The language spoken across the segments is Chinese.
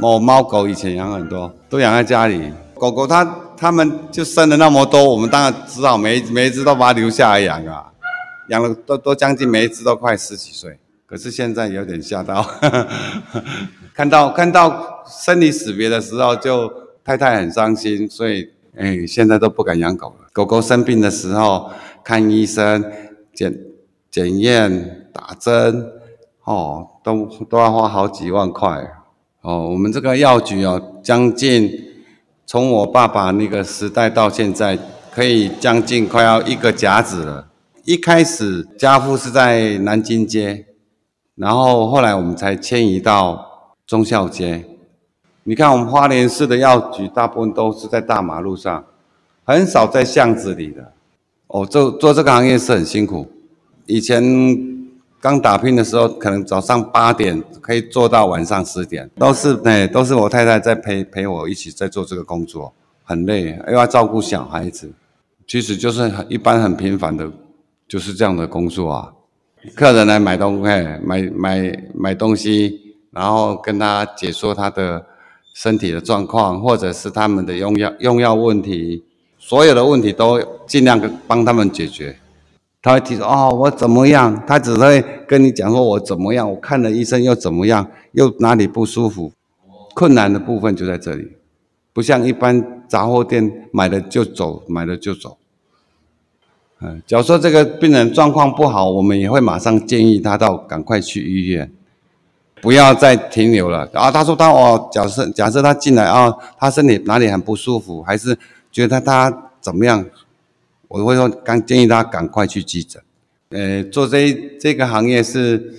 猫猫狗以前养很多，都养在家里。狗狗它它们就生了那么多，我们当然只好每每一只都把它留下来养啊。养了都都将近每一只都快十几岁，可是现在有点吓到，看到看到生离死别的时候，就太太很伤心，所以哎，现在都不敢养狗了。狗狗生病的时候看医生、检检验、打针，哦，都都要花好几万块。哦，我们这个药局哦，将近从我爸爸那个时代到现在，可以将近快要一个甲子了。一开始家父是在南京街，然后后来我们才迁移到忠孝街。你看我们花莲市的药局，大部分都是在大马路上，很少在巷子里的。哦，做做这个行业是很辛苦，以前。刚打拼的时候，可能早上八点可以做到晚上十点，都是哎，都是我太太在陪陪我一起在做这个工作，很累，又要照顾小孩子，其实就是很一般很平凡的，就是这样的工作啊。客人来买东西，买买买东西，然后跟他解说他的身体的状况，或者是他们的用药用药问题，所有的问题都尽量帮他们解决。他会提出哦，我怎么样？他只会跟你讲说，我怎么样？我看了医生又怎么样？又哪里不舒服？困难的部分就在这里，不像一般杂货店买了就走，买了就走。嗯，假如说这个病人状况不好，我们也会马上建议他到赶快去医院，不要再停留了。啊，他说他哦，假设假设他进来啊，他身体哪里很不舒服，还是觉得他，他怎么样？我会说，刚建议他赶快去急诊。呃，做这这个行业是，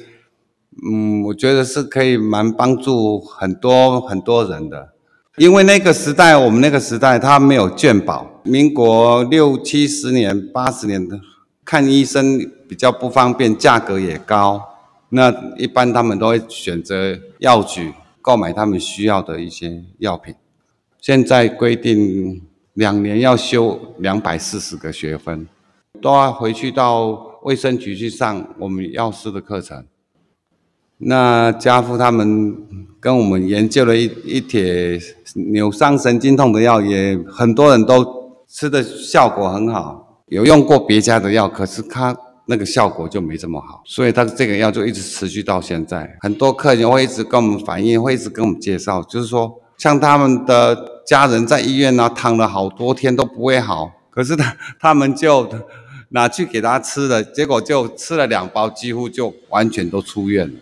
嗯，我觉得是可以蛮帮助很多很多人的。因为那个时代，我们那个时代他没有健保，民国六七十年、八十年的看医生比较不方便，价格也高。那一般他们都会选择药局购买他们需要的一些药品。现在规定。两年要修两百四十个学分，都要回去到卫生局去上我们药师的课程。那家父他们跟我们研究了一一帖扭伤神经痛的药，也很多人都吃的效果很好。有用过别家的药，可是他那个效果就没这么好，所以他这个药就一直持续到现在。很多客人会一直跟我们反映，会一直跟我们介绍，就是说像他们的。家人在医院呢、啊、躺了好多天都不会好，可是他他们就拿去给他吃了，结果就吃了两包，几乎就完全都出院了。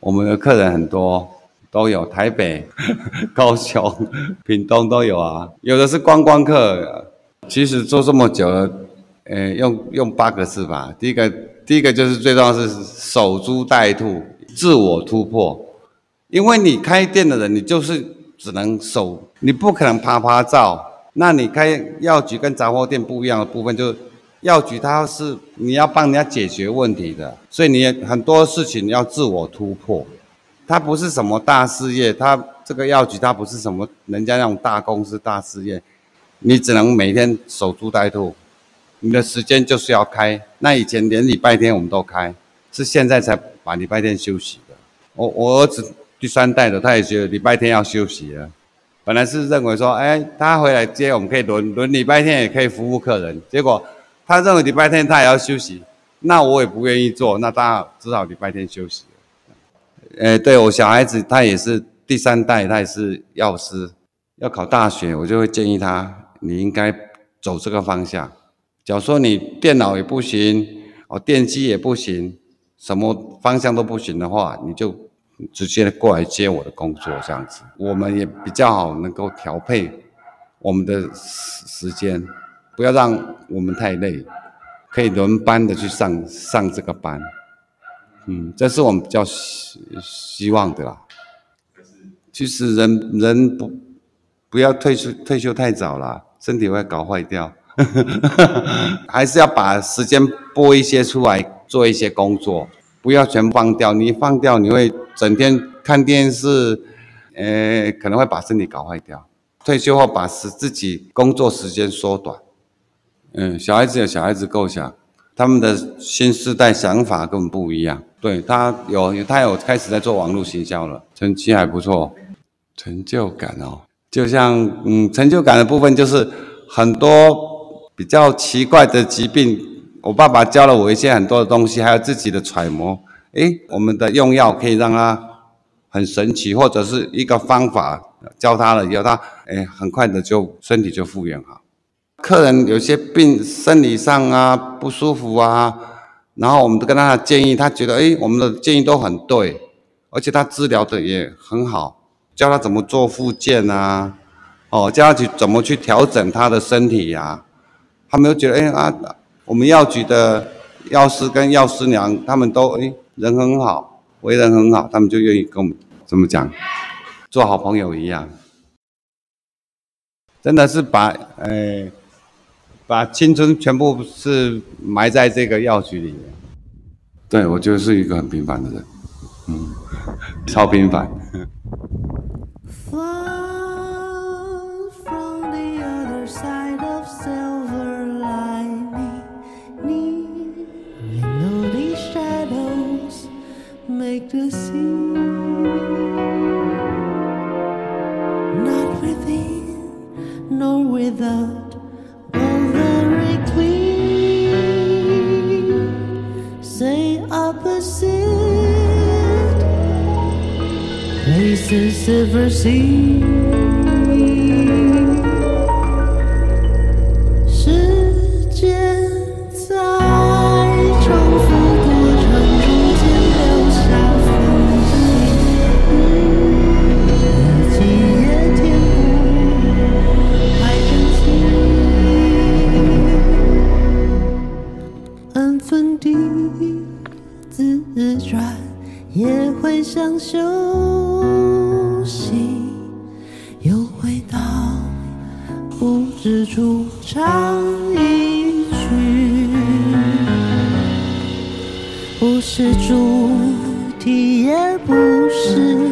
我们的客人很多，都有台北、高雄、屏东都有啊，有的是观光客。其实做这么久了，呃，用用八个字吧。第一个第一个就是最重要是守株待兔，自我突破。因为你开店的人，你就是。只能守，你不可能趴趴照。那你开药局跟杂货店不一样的部分，就是药局它是你要帮人家解决问题的，所以你很多事情你要自我突破。它不是什么大事业，它这个药局它不是什么人家那种大公司大事业，你只能每天守株待兔。你的时间就是要开，那以前连礼拜天我们都开，是现在才把礼拜天休息的。我我儿子。第三代的，他也觉得礼拜天要休息了。本来是认为说，哎，他回来接我们可以轮轮礼拜天也可以服务客人。结果他认为礼拜天他也要休息，那我也不愿意做，那他只好礼拜天休息。哎，对我小孩子，他也是第三代，他也是药师，要考大学，我就会建议他，你应该走这个方向。假如说你电脑也不行，哦，电机也不行，什么方向都不行的话，你就。直接过来接我的工作，这样子，我们也比较好能够调配我们的时时间，不要让我们太累，可以轮班的去上上这个班，嗯，这是我们比较希希望的啦。其实人人不不要退休退休太早了，身体会搞坏掉，还是要把时间拨一些出来做一些工作。不要全放掉，你放掉，你会整天看电视，呃，可能会把身体搞坏掉。退休后把时自己工作时间缩短。嗯，小孩子有小孩子构想，他们的新时代想法根本不一样。对，他有他有开始在做网络行销了，成绩还不错，成就感哦，就像嗯，成就感的部分就是很多比较奇怪的疾病，我爸爸教了我一些很多的东西，还有自己的揣摩。诶，我们的用药可以让他很神奇，或者是一个方法教他了以后，他诶很快的就身体就复原好。客人有些病，生理上啊不舒服啊，然后我们都跟他的建议，他觉得诶我们的建议都很对，而且他治疗的也很好，教他怎么做复健啊，哦，教他去怎么去调整他的身体呀、啊，他们又觉得哎啊，我们药局的药师跟药师娘他们都哎人很好，为人很好，他们就愿意跟我们怎么讲，做好朋友一样，真的是把哎。把青春全部是埋在这个药局里面。对，我就是一个很平凡的人，嗯，超平凡。faces ever seen. 唱一句不是主题，也不是。